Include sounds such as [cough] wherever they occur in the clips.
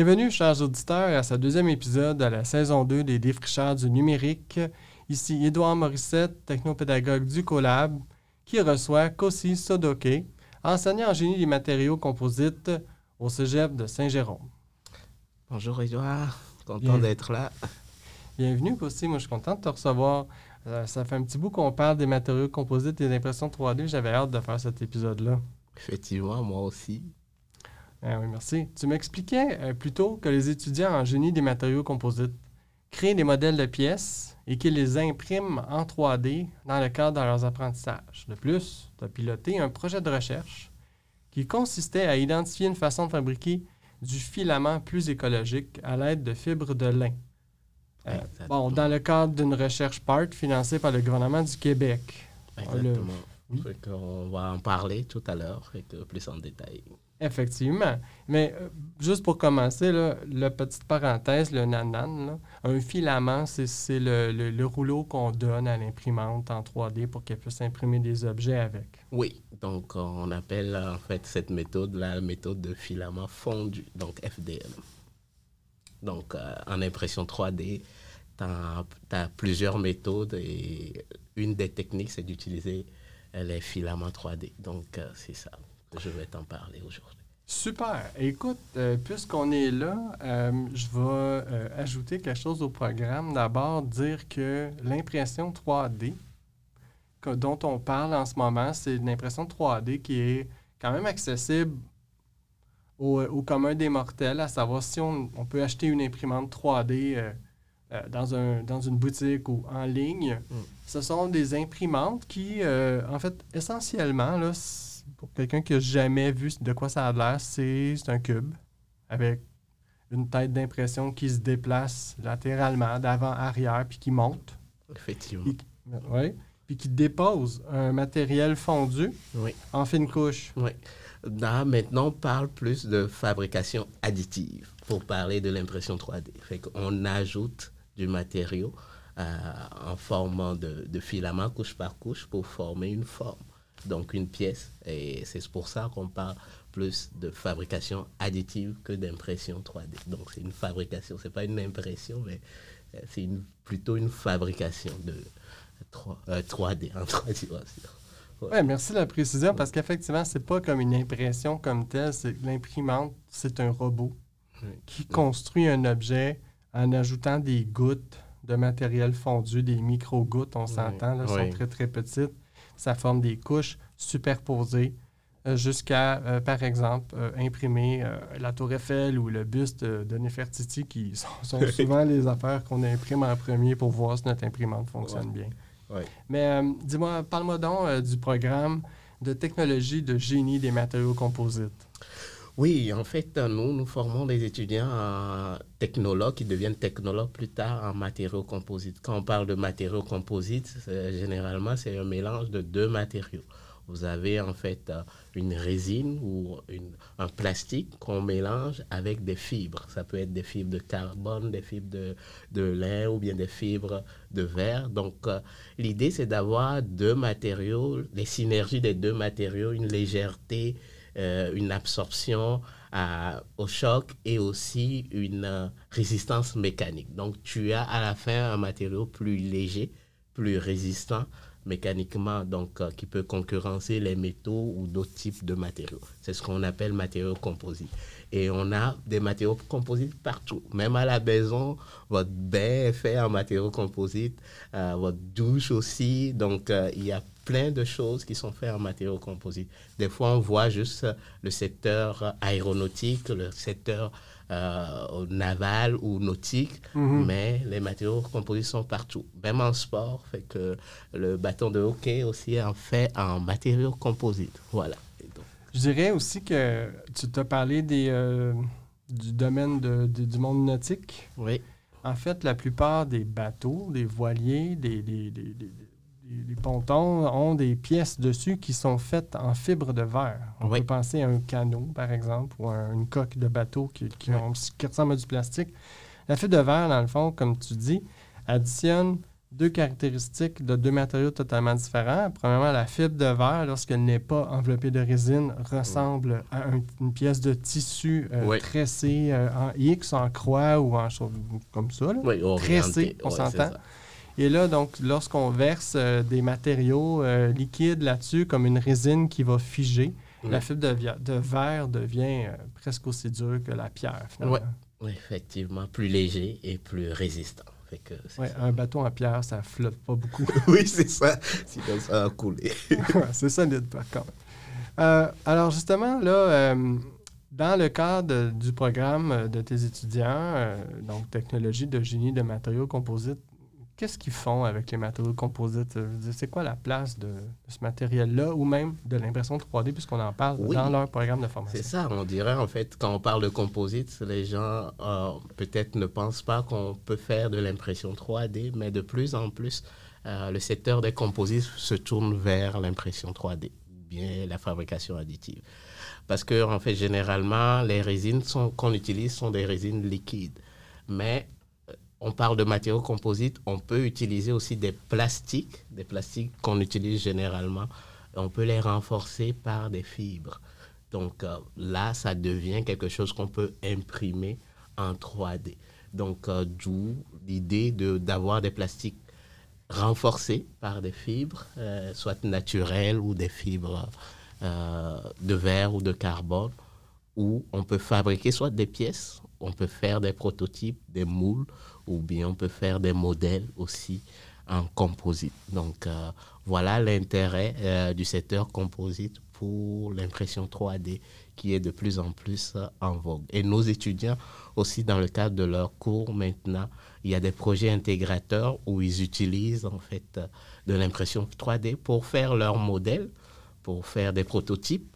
Bienvenue, chers auditeurs, à ce deuxième épisode de la saison 2 des défricheurs du numérique. Ici Édouard Morissette, technopédagogue du Collab, qui reçoit Kossi Sodoke, enseignant en génie des matériaux composites au cégep de Saint-Jérôme. Bonjour Édouard, content d'être là. Bienvenue Kossi, moi je suis content de te recevoir. Euh, ça fait un petit bout qu'on parle des matériaux composites et d'impression 3D. J'avais hâte de faire cet épisode-là. Effectivement, moi aussi. Ah oui, merci. Tu m'expliquais euh, plutôt que les étudiants en génie des matériaux composites créent des modèles de pièces et qu'ils les impriment en 3D dans le cadre de leurs apprentissages. De plus, tu as piloté un projet de recherche qui consistait à identifier une façon de fabriquer du filament plus écologique à l'aide de fibres de lin. Euh, bon, dans le cadre d'une recherche PART financée par le gouvernement du Québec. Exactement. On va en parler tout à l'heure, plus en détail. Effectivement. Mais euh, juste pour commencer, là, la petite parenthèse, le nanan, un filament, c'est le, rouleau qu'on donne à l'imprimante en 3D pour qu'elle puisse imprimer des objets avec. Oui, donc on appelle en fait cette méthode la méthode de filament fondu, donc FDM. Donc euh, en impression 3D, tu as, plusieurs méthodes et une des techniques, c'est d'utiliser les filaments 3D. Donc euh, c'est ça je vais t'en parler aujourd'hui. Super. Écoute, euh, puisqu'on est là, euh, je vais euh, ajouter quelque chose au programme. D'abord, dire que l'impression 3D dont on parle en ce moment, c'est une impression 3D qui est quand même accessible au, commun des mortels, à savoir si on, peut acheter une imprimante 3D dans, un, dans une boutique ou en ligne. Mm. Ce sont des imprimantes qui, en fait, essentiellement, là, pour quelqu'un qui n'a jamais vu de quoi ça a l'air, c'est un cube avec une tête d'impression qui se déplace latéralement, d'avant, arrière, puis qui monte. Effectivement. Oui. Puis qui dépose un matériel fondu en fine couche. Oui. Là, maintenant, on parle plus de fabrication additive pour parler de l'impression 3D. Fait qu'on ajoute du matériau euh, en formant de, de filament couche par couche pour former une forme donc une pièce. Et c'est pour ça qu'on parle plus de fabrication additive que d'impression 3D. Donc c'est une fabrication, c'est pas une impression, mais euh, c'est une, plutôt une fabrication de 3, d en 3 dimensions. Ouais. merci de la précision parce qu'effectivement, c'est pas comme une impression comme telle. L'imprimante, c'est un robot qui construit un objet en ajoutant des gouttes de matériel fondu, des micro-gouttes, on s'entend, elles sont très très petites ça forme des couches superposées euh, jusqu'à, euh, par exemple, euh, imprimer la tour Eiffel ou le buste de Nefertiti, qui [laughs] sont, [laughs] souvent les affaires qu'on imprime en premier pour voir si notre imprimante fonctionne bien. Mais dis-moi, parle-moi donc du programme de technologie de génie des matériaux composites. Oui, en fait, nous, nous formons des étudiants en technologues qui deviennent technologues plus tard en matériaux composites. Quand on parle de matériaux composites, généralement, c'est un mélange de deux matériaux. Vous avez en fait euh, une résine ou un plastique qu'on mélange avec des fibres. Ça peut être des fibres de carbone, des fibres de, de lin ou bien des fibres de verre. Donc, euh, l'idée, c'est d'avoir deux matériaux, les synergies des deux matériaux, une légèreté, euh, une absorption au choc et aussi une euh, résistance mécanique. Donc tu as à la fin un matériau plus léger, plus résistant mécaniquement, donc euh, qui peut concurrencer les métaux ou d'autres types de matériaux. C'est ce qu'on appelle matériaux composites. Et on a des matériaux composites partout. Même à la maison, votre bain est fait en matériaux composites, votre douche aussi. Donc il y a plein de choses qui sont faites en matériaux composites. Des fois, on voit juste le secteur aéronautique, le secteur euh, naval ou nautique, mhm. mais les matériaux composites sont partout. Même en sport, fait que le bâton de hockey aussi est fait en matériaux composites. Voilà. Je dirais aussi que tu t'as parlé des, euh, du domaine de, du monde nautique. Oui. En fait, la plupart des bateaux, des voiliers, des, des les pontons ont des pièces dessus qui sont faites en fibre de verre. On peut penser à un canot, par exemple, ou à une coque de bateau qui, ressemble à du plastique. La fibre de verre, dans le fond, comme tu dis, additionne deux caractéristiques de deux matériaux totalement différents. Premièrement, la fibre de verre, lorsqu'elle n'est pas enveloppée de résine, ressemble à un- une pièce de tissu euh, tressée euh, en X, en croix ou en chose comme ça. là. Oui, Tressé, on s'entend. Et là, donc, lorsqu'on verse euh, des matériaux euh, liquides là-dessus, comme une résine qui va figer, Oui. la fibre de, verre devient euh, presque aussi dure que la pierre, finalement. Ouais. Oui, effectivement, plus léger et plus résistant. Fait que Ouais, un bateau en pierre, ça flotte pas beaucoup. [laughs] oui, c'est ça. Sinon, ça va couler. [laughs] Ouais, c'est solide, par contre. Euh, alors, justement, là, euh, dans le cadre du programme de tes étudiants, euh, donc technologie de génie de matériaux composites, qu'est-ce qu'ils font avec les matériaux composites? Dire, C'est quoi la place de, ce matériel-là ou même de l'impression 3D, puisqu'on en parle Oui. dans leur programme de C'est formation? ça, on dirait en fait, quand on parle de composite, les gens euh, peut-être ne pensent pas qu'on peut faire de l'impression 3D, mais de plus en plus, euh, le secteur des composites se tourne vers l'impression 3D, bien la fabrication additive. Parce que, en fait, généralement, les résines qu'on utilise sont des résines liquides. Mais euh, on parle de matériaux composites, on peut utiliser aussi des plastiques, des plastiques qu'on utilise généralement. On peut les renforcer par des fibres. Donc euh, là, ça devient quelque chose qu'on peut imprimer en 3D. Donc euh, d'où l'idée de- d'avoir des plastiques renforcés par des fibres, euh, soit naturelles ou des fibres de verre ou de carbone, où on peut fabriquer soit des pièces, on peut faire des prototypes, des moules, ou bien on peut faire des modèles aussi en composite. Donc euh, voilà l'intérêt euh, du secteur composite pour l'impression 3D qui est de plus en plus euh, en vogue. Et nos étudiants aussi dans le cadre de leurs cours maintenant, il y a des projets intégrateurs où ils utilisent en fait de l'impression 3D pour faire leurs modèles, pour faire des prototypes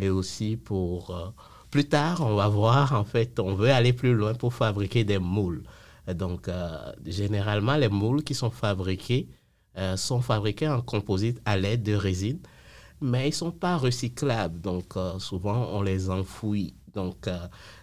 et aussi pour plus tard, on va voir en fait, on veut aller plus loin pour fabriquer des moules. Donc, euh, généralement, les moules qui sont fabriqués euh, sont fabriqués en composite à l'aide de résine, mais ils ne sont pas recyclables. Donc, euh, souvent, on les enfouit. Donc,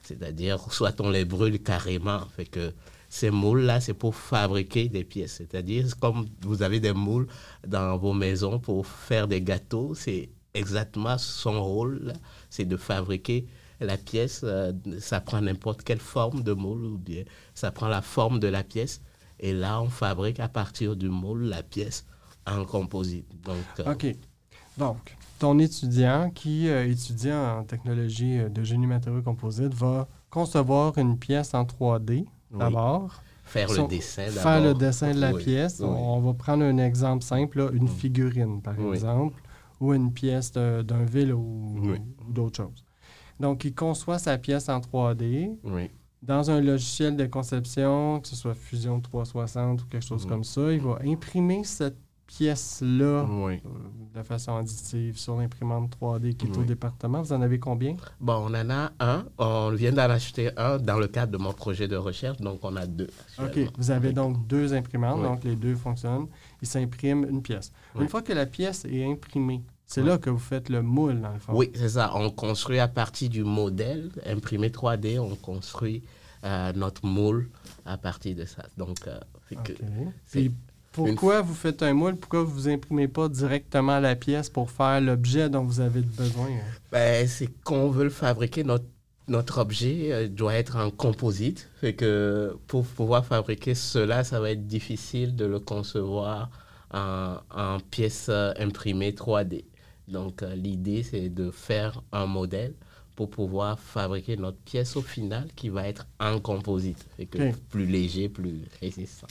c'est-à-dire, soit on les brûle carrément. Fait que ces moules-là, c'est pour fabriquer des pièces. C'est-à-dire, c'est comme vous avez des moules dans vos maisons pour faire des gâteaux, c'est exactement son rôle, c'est de fabriquer la pièce, euh, ça prend n'importe quelle forme de moule ou bien ça prend la forme de la pièce et là on fabrique à partir du moule la pièce en composite. Donc, euh, OK. Donc, ton étudiant qui euh, étudie en technologie euh, de génie matériaux composites va concevoir une pièce en 3D oui, d'abord. faire Son- le dessin d'abord. faire le dessin de la Oui, pièce. oui. On, on va prendre un exemple simple, là, une Mm. figurine, par exemple, ou une pièce d'un vélo ou, ou d'autres choses. Donc, il conçoit sa pièce en 3D Oui, dans un logiciel de conception, que ce soit Fusion 360 ou quelque chose Mm. comme ça. Il va imprimer cette pièce-là oui. euh, de façon additive sur l'imprimante 3D qui est au département. Vous en avez combien? Bon, on en a un, on vient d'en acheter un dans le cadre de mon projet de recherche, donc on a deux. OK. Vous avez donc deux imprimantes, Oui. donc les deux fonctionnent. Ils s'impriment une pièce. Une fois que la pièce est imprimée, c'est là que vous faites le moule, dans le fond. Oui, c'est ça. On construit à partir du modèle imprimé 3D, on construit euh, notre moule à partir de ça. Donc, euh, que- Puis pourquoi vous faites un moule? Pourquoi vous imprimez pas directement la pièce pour faire l'objet dont vous avez besoin? hein? Ben, c'est qu'on veut le fabriquer, notre, notre objet euh, doit être en composite. Fait que pour pouvoir fabriquer cela, ça va être difficile de le concevoir en, euh, imprimées 3D. Donc, euh, l'idée, c'est de faire un modèle pour pouvoir fabriquer notre pièce au final qui va être en composite. Fait que plus léger, plus résistant.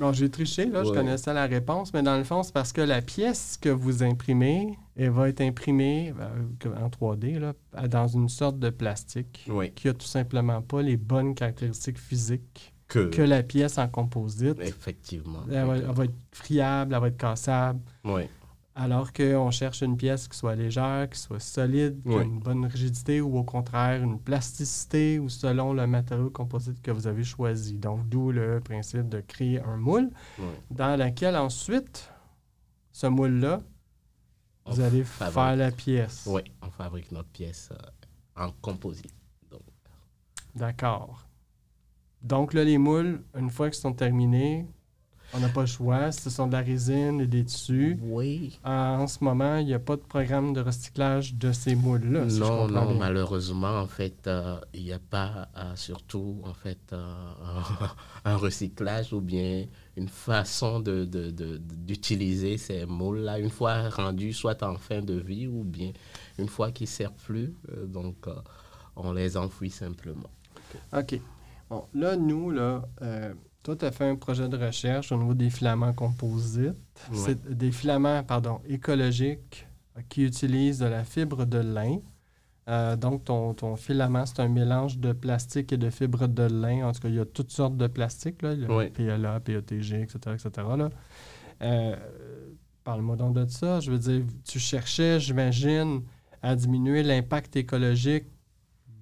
Bon, j'ai triché, là, je connaissais la réponse, mais dans le fond, c'est parce que la pièce que vous imprimez, elle va être imprimée euh, en 3D, là, dans une sorte de plastique Oui. qui a tout simplement pas les bonnes caractéristiques physiques Que, que la pièce en composite. effectivement. Elle va, elle va être friable, elle va être cassable. Oui. Alors qu'on cherche une pièce qui soit légère, qui soit solide, qui a une bonne rigidité ou au contraire une plasticité ou selon le matériau composite que vous avez choisi. Donc, d'où le principe de créer un moule Oui. dans lequel ensuite, ce moule-là, vous allez fabrique. faire la pièce. Oui, on fabrique notre pièce euh, en composite. D'accord. Donc là, les moules, une fois qu'ils sont terminés, On n'a pas le choix. Ce sont de la résine et des tissus. Oui. En ce moment, il n'y a pas de programme de recyclage de ces moules-là. si non, non, bien. malheureusement, en fait, euh, il n'y a pas euh, surtout en fait euh, [laughs] un recyclage ou bien une façon de, de- de- d'utiliser ces moules-là une fois rendus soit en fin de vie ou bien une fois qu'ils ne servent plus. euh, donc, euh, on les enfouit simplement. OK. Bon, là, nous, là, euh, toi, tu as fait un projet de recherche au niveau des filaments composites. Ouais. C'est des filaments, pardon, écologiques qui utilisent de la fibre de lin. Euh, donc, ton, ton filament, c'est un mélange de plastique et de fibre de lin. En tout cas, il y a toutes sortes de plastiques, là. Il y a Oui. PLA, PETG, etc., etc.. Euh, Parle-moi donc de ça. Je veux dire, tu cherchais, j'imagine, à diminuer l'impact écologique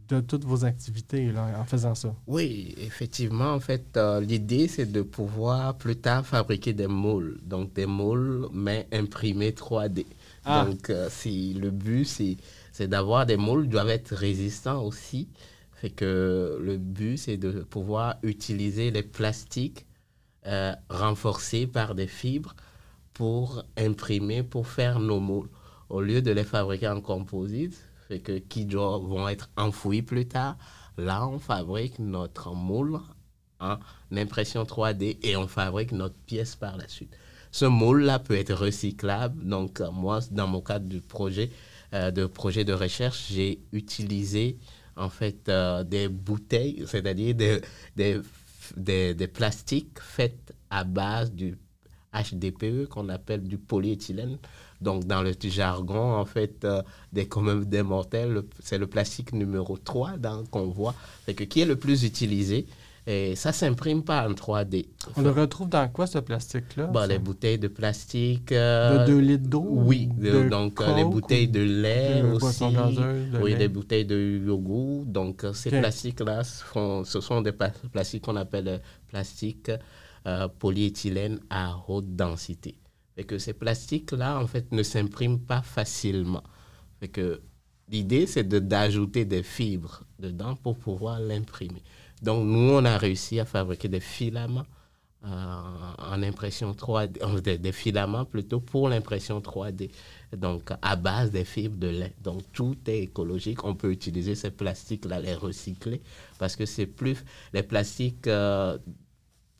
de toutes vos activités là, en faisant ça? Oui, effectivement, en fait, euh, l'idée, c'est de pouvoir plus tard fabriquer des moules. Donc, des moules, mais imprimés 3D. Ah. Donc, euh, c'est- le but, c'est c'est d'avoir des moules qui doivent être résistants aussi. Fait que le but, c'est de pouvoir utiliser les plastiques euh, renforcés par des fibres pour imprimer, pour faire nos moules. Au lieu de les fabriquer en composite, que, qui vont être enfouis plus tard, là, on fabrique notre moule en impression 3D et on fabrique notre pièce par la suite. Ce moule-là peut être recyclable. Donc, euh, moi, dans mon cadre du projet, euh, de projet de recherche, j'ai utilisé en fait euh, des bouteilles, c'est-à-dire des, des, des, des plastiques faits à base du HDPE qu'on appelle du polyéthylène. Donc, dans le jargon, en fait, euh, des communs des mortels, c'est le plastique numéro 3 dans- qu'on voit, fait que, qui est le plus utilisé? Et ça s'imprime pas en 3D. On le retrouve dans quoi, ce plastique-là? Bon, les bouteilles de plastique. euh, De 2 litres d'eau? Oui, de- donc euh, les bouteilles ou de lait de aussi. gazeuse, de oui, lait? des bouteilles de yogourt. Donc, euh, ces plastiques-là, ce sont des pla- plastiques qu'on appelle plastiques euh, polyéthylène à haute densité. Et que ces plastiques-là, en fait, ne s'impriment pas facilement. Fait que l'idée, c'est de- d'ajouter des fibres dedans pour pouvoir l'imprimer. Donc, nous, on a réussi à fabriquer des filaments euh, en impression 3D, euh, des, des filaments plutôt pour l'impression 3D, donc à base des fibres de lait. Donc tout est écologique. On peut utiliser ces plastiques-là, les recycler, parce que c'est plus les plastiques euh,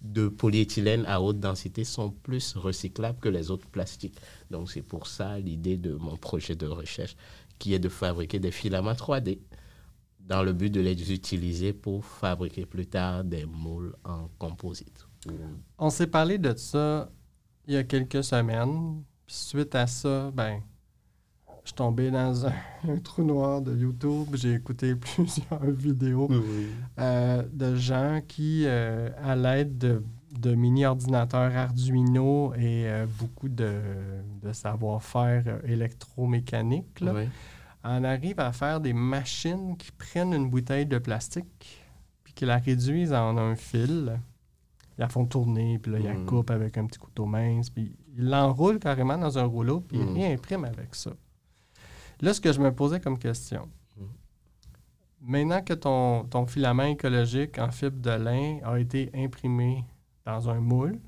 de polyéthylène à haute densité sont plus recyclables que les autres plastiques. Donc c'est pour ça l'idée de mon projet de recherche, qui est de fabriquer des filaments 3D dans le but de les utiliser pour fabriquer plus tard des moules en composite. On s'est parlé de ça il y a quelques semaines. Suite à ça, ben, je suis tombé dans un, [laughs] un trou noir de YouTube. J'ai écouté [laughs] plusieurs vidéos euh, de gens qui, euh, à l'aide de, de mini-ordinateurs Arduino et euh, beaucoup de, de savoir-faire électromécanique, là, Oui. on arrive à faire des machines qui prennent une bouteille de plastique puis qui la réduisent en un fil. Ils la font tourner, puis là, ils la Mm. coupent avec un petit couteau mince, puis ils l'enroulent carrément dans un rouleau, puis ils Mm. réimpriment avec ça. Là, ce que je me posais comme question, Mm. maintenant que ton, ton filament écologique en fibre de lin a été imprimé dans un moule,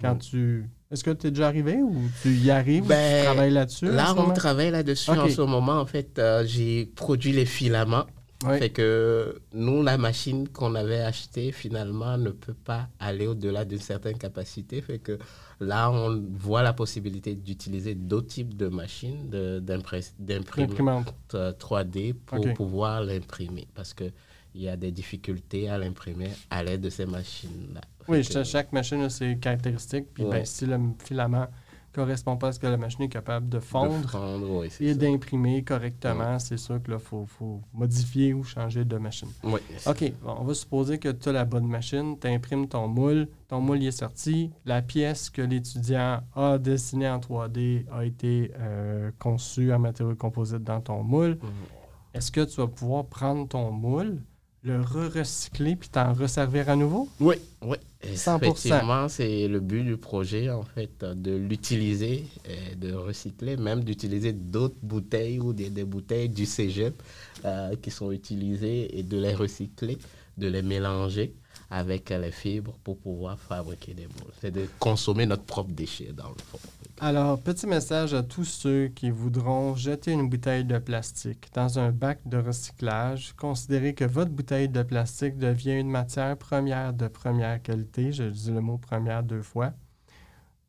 quand Mm. tu... Est-ce que tu es déjà arrivé ou tu y arrives ou Ben, tu travailles là-dessus? Là, on travaille là-dessus en ce moment. En fait, euh, j'ai produit les filaments. Oui. Fait que nous, la machine qu'on avait achetée, finalement, ne peut pas aller au-delà d'une certaine capacité. Fait que là, on voit la possibilité d'utiliser d'autres types de machines de- d'impress- d'imprimante L'imprimante. euh, 3D pour pouvoir l'imprimer. Parce qu'il y a des difficultés à l'imprimer à l'aide de ces machines-là. Oui, que- chaque machine a ses caractéristiques. Puis ben, si le filament correspond pas à ce que la machine est capable de de fondre oui, et d'imprimer correctement, c'est sûr qu'il faut, faut modifier ou changer de machine. Oui, OK, bon, on va supposer que tu as la bonne machine, tu imprimes ton moule, ton moule y est sorti, la pièce que l'étudiant a dessinée en 3D a été euh, conçue en matériaux composites dans ton moule. Mhm. Est-ce que tu vas pouvoir prendre ton moule, le re-recycler puis t'en resservir à nouveau? Oui, oui. 100%. Effectivement, c'est le but du projet, en fait, de l'utiliser, et de recycler, même d'utiliser d'autres bouteilles ou des, des bouteilles du cégep euh, qui sont utilisées et de les recycler. de les mélanger avec les fibres pour pouvoir fabriquer des moules. C'est de consommer notre propre déchet dans le fond. Alors, petit message à tous ceux qui voudront jeter une bouteille de plastique dans un bac de recyclage. Considérez que votre bouteille de plastique devient une matière première de première qualité. Je dis le mot première deux fois,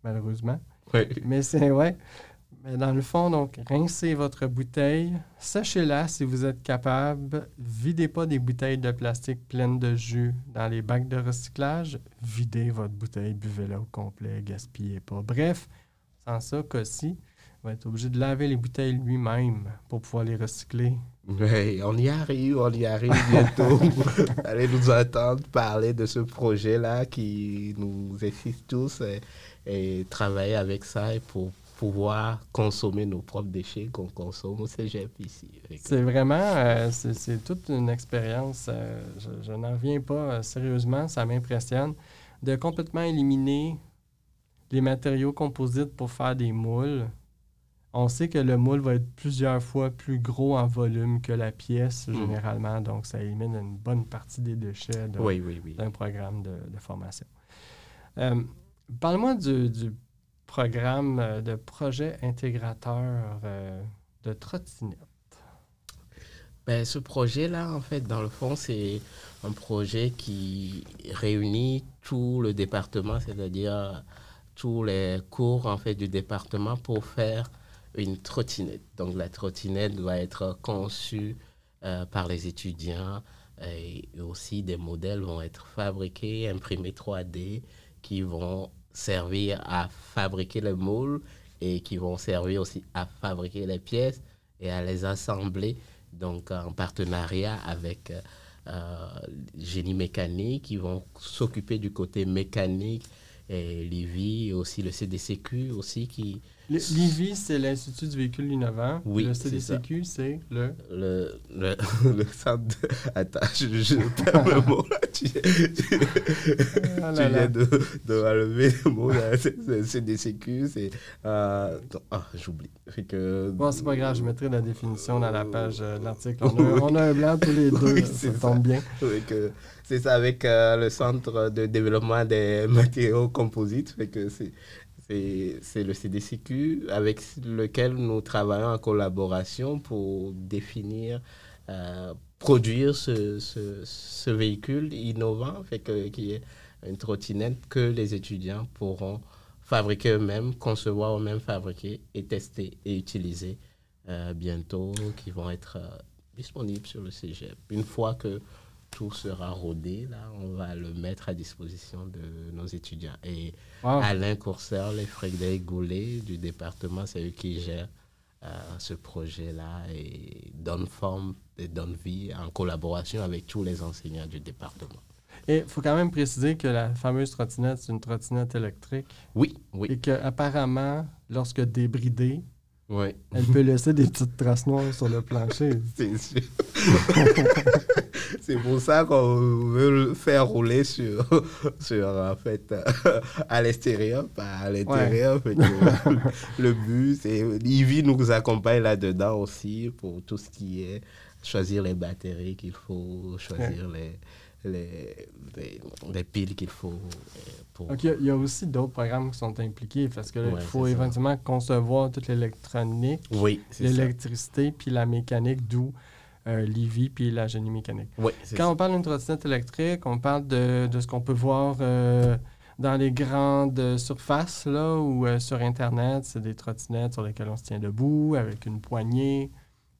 malheureusement. Oui. Mais c'est ouais. Mais dans le fond, donc, rincez votre bouteille, sachez-la si vous êtes capable. Videz pas des bouteilles de plastique pleines de jus dans les bacs de recyclage. Videz votre bouteille, buvez-la au complet, gaspillez pas. Bref, sans ça, Cossi va être obligé de laver les bouteilles lui-même pour pouvoir les recycler. Oui, on y arrive, on y arrive bientôt. [laughs] Allez nous entendre parler de ce projet-là qui nous excite tous et, et travailler avec ça et pour pouvoir consommer nos propres déchets qu'on consomme au cégep ici. C'est vraiment, euh, c'est toute une expérience. euh, je je n'en reviens pas euh, sérieusement, ça m'impressionne. De complètement éliminer les matériaux composites pour faire des moules. On sait que le moule va être plusieurs fois plus gros en volume que la pièce, Mhm. généralement. Donc, ça élimine une bonne partie des déchets de- Oui, oui, oui. d'un programme de, de formation. Euh, Parle-moi du, du programme euh, de projet intégrateur euh, de trottinette. Ben, ce projet-là, en fait, dans le fond, c'est un projet qui réunit tout le département, c'est-à-dire tous les cours en fait, du département pour faire une trottinette. Donc la trottinette doit être conçue euh, par les étudiants et aussi des modèles vont être fabriqués, imprimés 3D, qui vont servir à fabriquer les moules et qui vont servir aussi à fabriquer les pièces et à les assembler donc en partenariat avec euh, génie mécanique, qui vont s'occuper du côté mécanique et l'IVI et aussi le CDCQ aussi qui L'IVI, c'est l'Institut du véhicule innovant. Oui, Le CDCQ, c'est le... le, le, [laughs] le centre de... Attends, je, je perds le mot. Tu, Ah tu là là. viens de, de relever le mot c'est CDCQ, c'est... Euh, ah, j'oublie. Que... Bon, c'est pas grave, je mettrai la définition dans la page euh, de l'article. On, a- [laughs] on a un blanc tous les [laughs] deux, Oui, ça tombe bien. Que c'est ça avec euh, le centre de développement des matériaux composites. Fait que c'est, c'est, le CDCQ avec lequel nous travaillons en collaboration pour définir, euh, produire ce, ce, véhicule innovant, qui est une trottinette que les étudiants pourront fabriquer eux-mêmes, concevoir eux-mêmes, fabriquer et tester et utiliser euh, bientôt, qui vont être euh, disponibles sur le cégep. Une fois que tout sera rodé, là, on va le mettre à disposition de nos étudiants. Et Wow. Alain Courcel et Frédéric Goulet du département, c'est eux qui gèrent euh, ce projet-là et donnent forme et donnent vie en collaboration avec tous les enseignants du département. Et il faut quand même préciser que la fameuse trottinette, c'est une trottinette électrique. Oui, oui, Et qu'apparemment, lorsque débridée, elle peut laisser des petites traces noires sur le plancher. [laughs] C'est sûr. c'est pour ça qu'on veut le faire rouler sur, sur en fait, euh, à l'extérieur, pas à l'intérieur. Que le but, c'est. Ivy nous accompagne là-dedans aussi pour tout ce qui est choisir les batteries qu'il faut, choisir les, les, les, les piles qu'il faut. euh, Pour... Donc, il y a- il y, a aussi d'autres programmes qui sont impliqués parce qu'il Ouais, faut ça. éventuellement concevoir toute l'électronique, Oui, l'électricité, puis la mécanique, d'où euh, l'IVI, puis la génie mécanique. Oui, Quand ça. on parle d'une trottinette électrique, on parle de, de ce qu'on peut voir euh, dans les grandes surfaces là, ou euh, sur Internet. C'est des trottinettes sur lesquelles on se tient debout avec une poignée.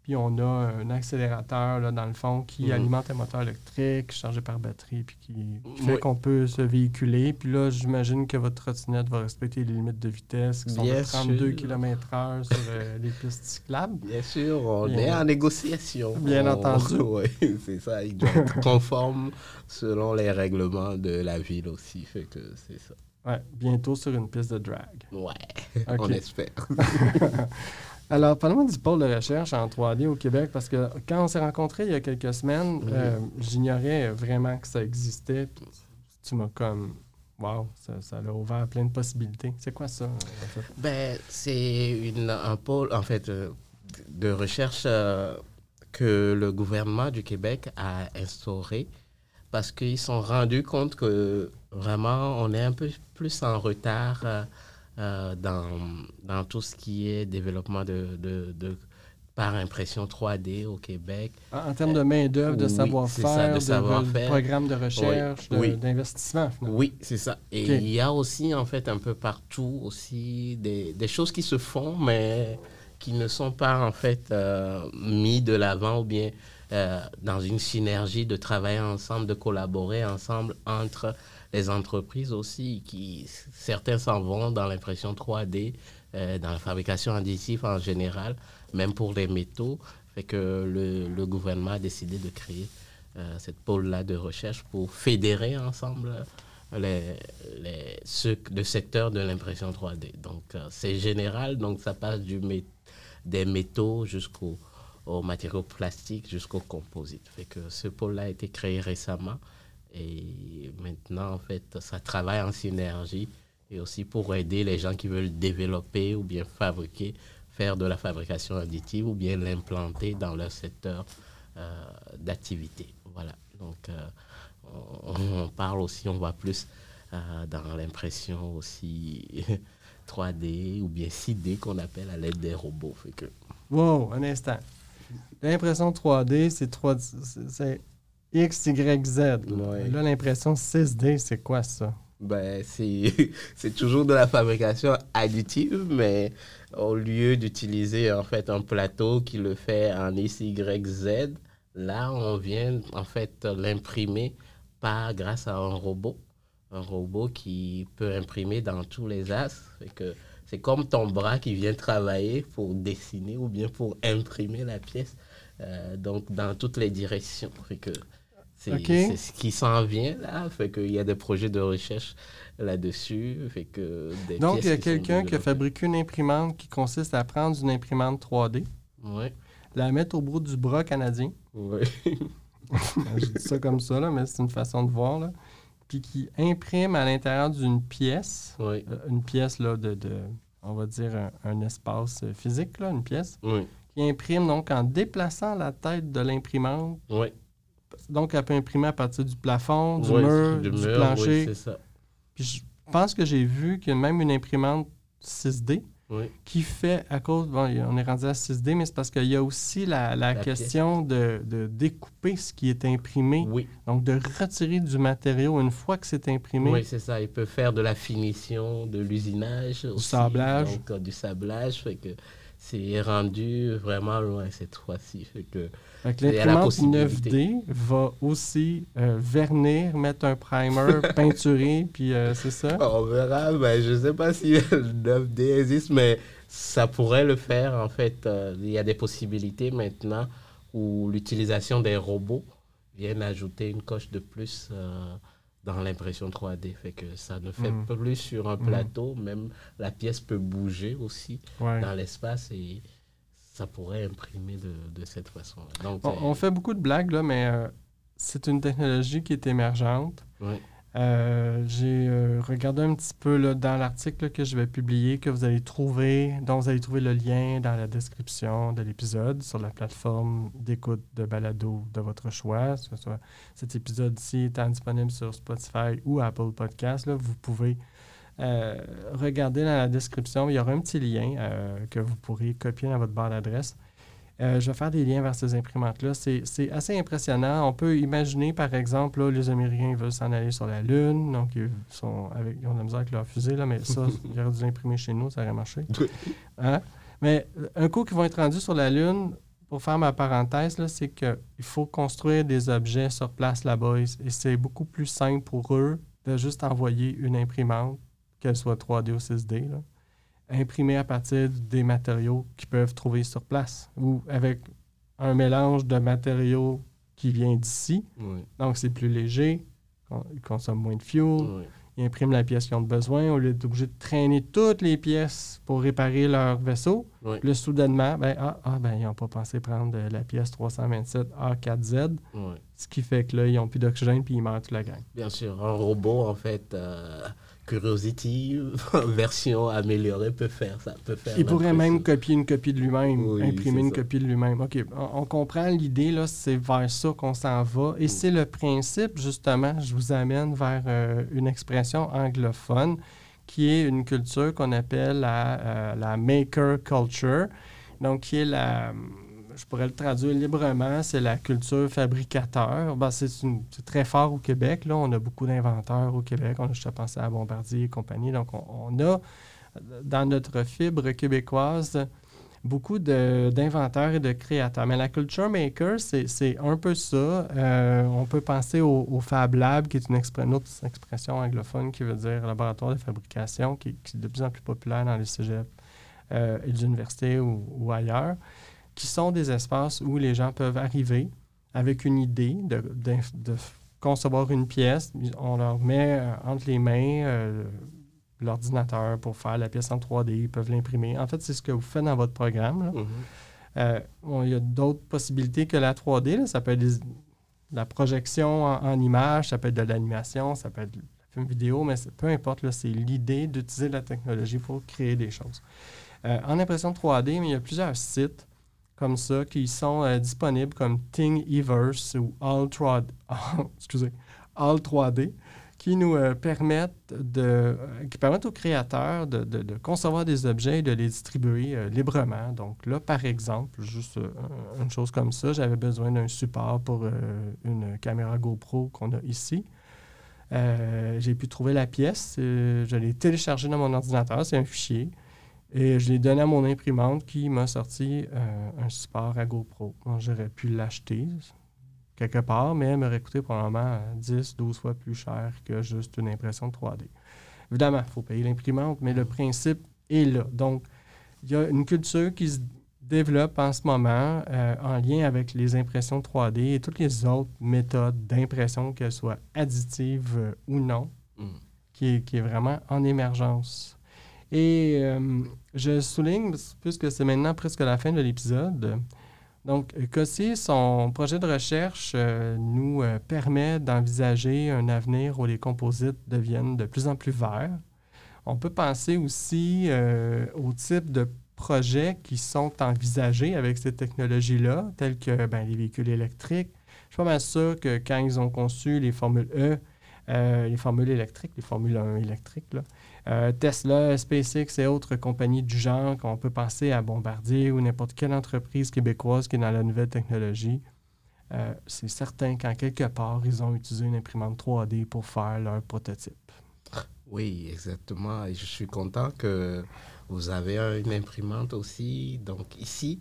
Puis on a un accélérateur là, dans le fond qui Mhm. alimente un moteur électrique chargé par batterie puis qui, qui fait Oui. qu'on peut se véhiculer. Puis là, j'imagine que votre trottinette va respecter les limites de vitesse qui sont Bien de 32 sûr. km/h sur euh, [laughs] les pistes cyclables. Bien sûr, on Bien. est en négociation. Bien On- entendu. [laughs] Oui, c'est ça. Il doit être conforme selon les règlements de la ville aussi. Fait que c'est ça. Ouais, bientôt sur une piste de drag. Ouais, on espère. [laughs] Alors, parle-moi du pôle de recherche en 3D au Québec, parce que quand on s'est rencontrés il y a quelques semaines, Oui. euh, j'ignorais vraiment que ça existait. Puis tu m'as comme, wow, ça, ça a ouvert plein de possibilités. C'est quoi ça, en fait? Ben, c'est un pôle, en fait, euh, de recherche euh, que le gouvernement du Québec a instauré parce qu'ils se sont rendus compte que vraiment, on est un peu plus en retard dans, dans tout ce qui est développement de, de, de par impression 3D au Québec. En, termes de main-d'œuvre, de savoir-faire, de, savoir de, programme de recherche, d'investissement. Oui, c'est ça. Et il y a aussi, en fait, un peu partout aussi des, des, choses qui se font, mais qui ne sont pas, en fait, euh, mis de l'avant ou bien euh, dans une synergie de travailler ensemble, de collaborer ensemble entre les entreprises aussi, qui certains s'en vont dans l'impression 3D, euh, dans la fabrication additive en général même pour les métaux. Fait que le, le gouvernement a décidé de créer euh, cette pôle-là de recherche pour fédérer ensemble les, les, ce, le secteur de l'impression 3D. Donc, euh, c'est général, donc ça passe du des métaux jusqu'aux matériaux plastiques, jusqu'aux composites. Fait que ce pôle-là a été créé récemment et maintenant, en fait, ça travaille en synergie et aussi pour aider les gens qui veulent développer ou bien fabriquer faire de la fabrication additive ou bien l'implanter dans leur secteur euh, d'activité. Voilà. Donc, euh, on, parle aussi, on voit plus euh, dans l'impression aussi [laughs] 3D ou bien 6D qu'on appelle à l'aide des robots. Fait que... Wow, un instant. L'impression 3D, c'est 3 c'est X, Y, Z. Là, l'impression 6D, c'est quoi ça? Ben, [laughs] c'est toujours de la fabrication additive, mais au lieu d'utiliser en fait un plateau qui le fait en XYZ, là on vient en fait l'imprimer pas grâce à un robot, un robot qui peut imprimer dans tous les as. C'est comme ton bras qui vient travailler pour dessiner ou bien pour imprimer la pièce, euh, donc dans toutes les directions. que c'est ce qui s'en vient là, fait qu'il y a des projets de recherche là-dessus. Fait que Donc, il y a quelqu'un qui a fabriqué une imprimante qui consiste à prendre une imprimante 3D, la mettre au bout du bras canadien. Oui. [laughs] Je dis ça comme ça, là, mais c'est une façon de voir. Là. Puis qui imprime à l'intérieur d'une pièce, euh, une pièce là, de, de, on va dire, un, espace physique, là, une pièce, qui imprime donc en déplaçant la tête de l'imprimante. Oui. Donc, elle peut imprimer à partir du plafond, du mur, du, plancher. c'est ça. Puis je pense que j'ai vu qu'il y a même une imprimante 6D qui fait, à cause, bon, on est rendu à 6D, mais c'est parce qu'il y a aussi la, question de, découper ce qui est imprimé. Oui. Donc, de retirer du matériau une fois que c'est imprimé. Oui, c'est ça. Il peut faire de la finition, de l'usinage. Du sablage. Donc, euh, du sablage. Fait que c'est rendu vraiment loin cette fois-ci. Fait que l'imprimante 9D va aussi euh, vernir, mettre un primer, [laughs] peinturer, puis euh, c'est ça? On verra. Ben, je ne sais pas si [laughs] le 9D existe, mais ça pourrait le faire. En fait, euh, il y a des possibilités maintenant où l'utilisation des robots vient ajouter une coche de plus dans l'impression 3D. Fait que ça ne fait mm. plus sur un mm. plateau. Même la pièce peut bouger aussi dans l'espace et ça pourrait imprimer de, cette façon. On, fait beaucoup de blagues, là, mais euh, c'est une technologie qui est émergente. Euh, j'ai euh, regardé un petit peu là, dans l'article que je vais publier, que vous allez trouver, dont vous allez trouver le lien dans la description de l'épisode sur la plateforme d'écoute de balado de votre choix. Ce soit cet épisode-ci étant disponible sur Spotify ou Apple Podcast, là, vous pouvez euh, regardez dans la description, il y aura un petit lien euh, que vous pourrez copier dans votre barre d'adresse. Euh, je vais faire des liens vers ces imprimantes-là. C'est assez impressionnant. On peut imaginer, par exemple, là, les Américains veulent s'en aller sur la Lune, donc ils, sont avec, ont de la misère avec leur fusée, là, mais ça, [laughs] ils auraient dû l'imprimer chez nous, ça aurait marché. [laughs] Hein? Mais un coup qu'ils vont être rendus sur la Lune, pour faire ma parenthèse, c'est qu'il faut construire des objets sur place là-bas et c'est beaucoup plus simple pour eux de juste envoyer une imprimante qu'elle soit 3D ou 6D, là, imprimée à partir des matériaux qu'ils peuvent trouver sur place ou avec un mélange de matériaux qui vient d'ici. Donc, c'est plus léger, ils consomment moins de fuel. Ils impriment la pièce qu'ils ont besoin au lieu d'être obligés de traîner toutes les pièces pour réparer leur vaisseau. Oui. Là, soudainement, ben, ah, ah, ben, ils n'ont pas pensé prendre la pièce 327 A4Z, Oui. ce qui fait que là, ils n'ont plus d'oxygène puis ils meurent toute la gang. Bien sûr, un robot, en fait, euh, Curiosity, [laughs] version améliorée, peut faire ça. Peut faire Il pourrait même copier une copie de lui-même, Oui, imprimer une ça. copie de lui-même. OK, on, on comprend l'idée, là, c'est vers ça qu'on s'en va. Et c'est le principe, justement, je vous amène vers euh, une expression anglophone qui est une culture qu'on appelle la, euh, la maker culture. Donc, qui est la, je pourrais le traduire librement, c'est la culture fabricateur. Ben, c'est très fort au Québec. Là. On a beaucoup d'inventeurs au Québec. On a juste à penser à Bombardier et compagnie. Donc, on, a dans notre fibre québécoise beaucoup d'inventeurs et de créateurs. Mais la culture maker, c'est un peu ça. Euh, on peut penser au, Fab Lab, qui est une, autre expression anglophone qui veut dire laboratoire de fabrication, qui, est de plus en plus populaire dans les cégeps euh, et les universités ou ailleurs, qui sont des espaces où les gens peuvent arriver avec une idée de, concevoir une pièce. On leur met euh, entre les mains euh, l'ordinateur pour faire la pièce en 3D. Ils peuvent l'imprimer. En fait, c'est ce que vous faites dans votre programme. Mhm. Euh, bon, il y a d'autres possibilités que la 3D. là. Ça peut être des- la projection en, en image, ça peut être de l'animation, ça peut être de la film vidéo, mais c'est- peu importe, là, c'est l'idée d'utiliser la technologie pour créer des choses. Euh, en impression 3D, mais il y a plusieurs sites comme ça qui sont euh, disponibles comme Thingiverse ou All 3D, [laughs] excusez, All 3D qui nous euh, permettent de euh, qui permettent aux créateurs de, de- concevoir des objets et de les distribuer librement. Donc là, par exemple, juste un- une chose comme ça, j'avais besoin d'un support pour une caméra GoPro qu'on a ici. J'ai pu trouver la pièce, je l'ai téléchargée dans mon ordinateur, c'est un fichier, et je l'ai donné à mon imprimante qui m'a sorti euh, un support à GoPro. J'aurais pu l'acheter quelque part, mais elle m'aurait coûté probablement euh, 10, 12 fois plus cher que juste une impression de 3D. Évidemment, il faut payer l'imprimante, mais le principe est là. Donc, il y a une culture qui se développe en ce moment euh, en lien avec les impressions 3D et toutes les autres méthodes d'impression, qu'elles soient additives euh, ou non, Mhm. qui est, qui est vraiment en émergence. Et euh, je souligne, puisque c'est maintenant presque la fin de l'épisode, donc Cossy, son projet de recherche euh, nous euh, permet d'envisager un avenir où les composites deviennent de plus en plus verts. On peut penser aussi au type de projets qui sont envisagés avec ces technologies-là, tels que ben, les véhicules électriques. Je suis pas mal sûr que quand ils ont conçu les formules E, les formules électriques, les formules 1 électriques, là, euh, Tesla, SpaceX et autres compagnies du genre, qu'on peut penser à Bombardier ou n'importe quelle entreprise québécoise qui est dans la nouvelle technologie, euh, c'est certain qu'en quelque part, ils ont utilisé une imprimante 3D pour faire leur prototype. Oui, exactement. Et je suis content que vous avez une imprimante aussi, donc ici,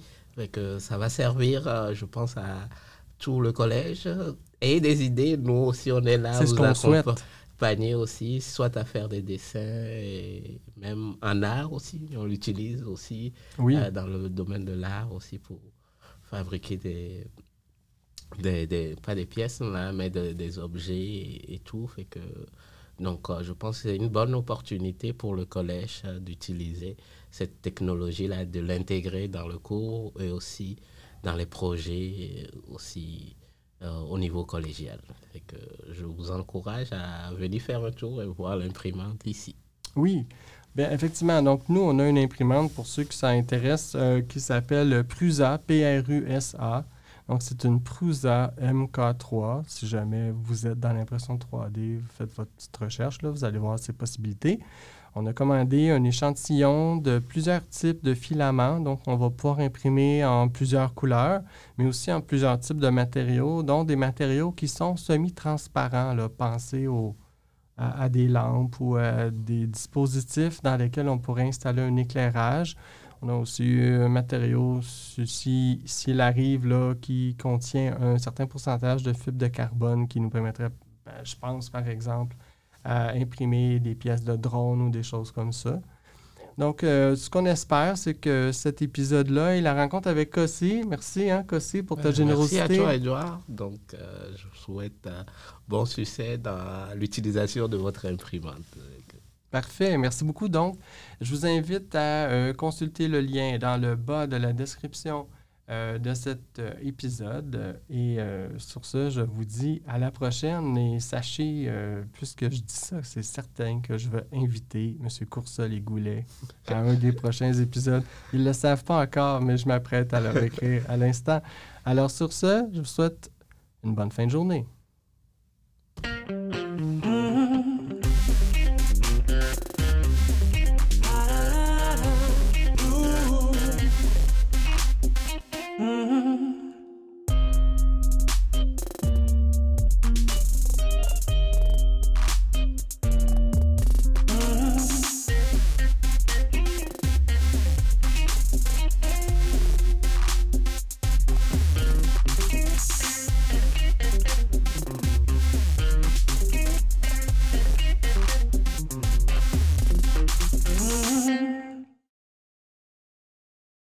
que ça va servir, euh, je pense, à tout le collège. Et des idées, nous aussi, on est là, C'est ce qu'on souhaite. Accompagner aussi, soit à faire des dessins, et même en art aussi, on l'utilise aussi Oui, euh, dans le domaine de l'art aussi pour fabriquer des, des, des- pas des pièces là, mais de- des objets et, et tout. Fait que donc euh, je pense que c'est une bonne opportunité pour le collège euh, d'utiliser cette technologie là de l'intégrer dans le cours et aussi dans les projets aussi au niveau collégial que je vous encourage à venir faire un tour et voir l'imprimante ici oui. Bien, effectivement, donc nous, on a une imprimante pour ceux qui s'intéressent euh, qui s'appelle Prusa, P-R-U-S-A. Donc, c'est une Prusa MK3. Si jamais vous êtes dans l'impression 3D, vous faites votre petite recherche, là, vous allez voir ces possibilités. On a commandé un échantillon de plusieurs types de filaments. Donc, on va pouvoir imprimer en plusieurs couleurs, mais aussi en plusieurs types de matériaux, dont des matériaux qui sont semi-transparents. Pensez au, à, des lampes ou à des dispositifs dans lesquels on pourrait installer un éclairage. On a aussi un matériau, si- s'il arrive, là, qui contient un certain pourcentage de fibres de carbone qui nous permettrait, ben, je pense par exemple, à imprimer des pièces de drone ou des choses comme ça. Donc, euh, ce qu'on espère, c'est que cet épisode-là et la rencontre avec Cossy, merci hein, Cossy pour ta Euh, générosité. Merci à toi, Edouard. Donc, euh, je vous souhaite un bon succès dans l'utilisation de votre imprimante. Parfait. Merci beaucoup. Donc, je vous invite à euh, consulter le lien dans le bas de la description euh, de cet euh, épisode. Et sur ce, je vous dis à la prochaine. Et sachez, puisque je dis ça, c'est certain que je vais inviter M. Coursol et Goulet à un des prochains épisodes. Ils ne le savent pas encore, mais je m'apprête à leur écrire à l'instant. Alors sur ce, je vous souhaite une bonne fin de journée.